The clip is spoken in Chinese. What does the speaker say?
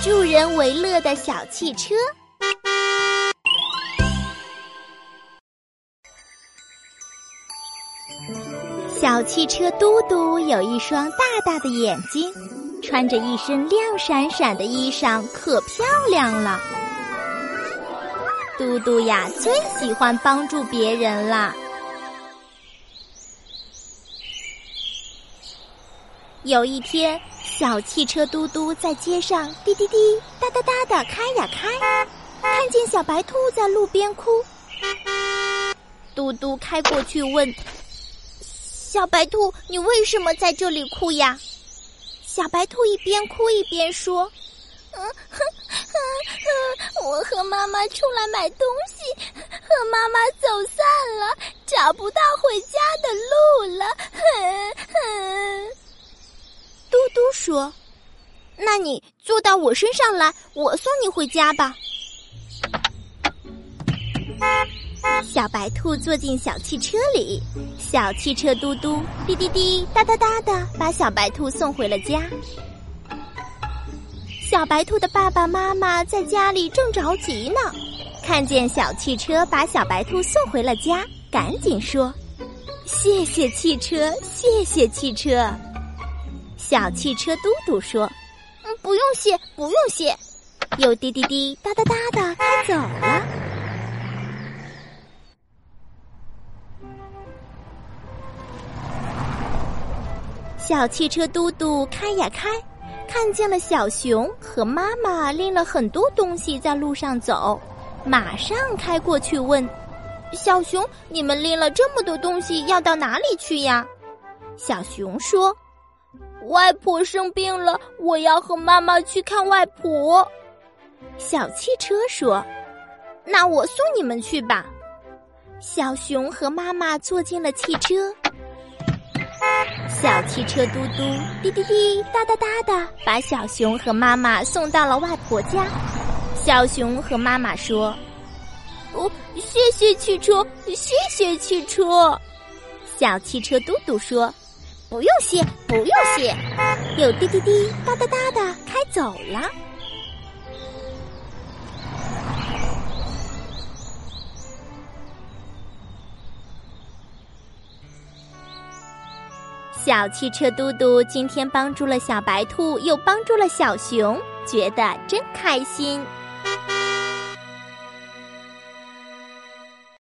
助人为乐的小汽车。小汽车嘟嘟有一双大大的眼睛，穿着一身亮闪闪的衣裳，可漂亮了。嘟嘟呀，最喜欢帮助别人了。有一天，小汽车嘟嘟在街上滴滴滴哒哒哒的开呀开，看见小白兔在路边哭，嘟嘟开过去问。小白兔，你为什么在这里哭呀？小白兔一边哭一边说：“嗯哼哼，我和妈妈出来买东西，和妈妈走散了，找不到回家的路了。”哼哼。说：“那你坐到我身上来，我送你回家吧。”小白兔坐进小汽车里，小汽车嘟嘟滴滴滴哒哒哒的把小白兔送回了家。小白兔的爸爸妈妈在家里正着急呢，看见小汽车把小白兔送回了家，赶紧说：“谢谢汽车，谢谢汽车。”小汽车嘟嘟说：“嗯，不用谢，不用谢。”又滴滴滴哒哒哒的开走了。小汽车嘟嘟开呀开，看见了小熊和妈妈拎了很多东西在路上走，马上开过去问：“小熊，你们拎了这么多东西要到哪里去呀？”小熊说：“外婆生病了，我要和妈妈去看外婆。”小汽车说：“那我送你们去吧。”小熊和妈妈坐进了汽车。小汽车嘟嘟滴滴滴哒哒哒的，把小熊和妈妈送到了外婆家。小熊和妈妈说：“哦，谢谢汽车，谢谢汽车。”小汽车嘟嘟说：“不用谢，不用谢。”又滴滴滴哒哒哒的开走了。小汽车嘟嘟今天帮助了小白兔，又帮助了小熊，觉得真开心。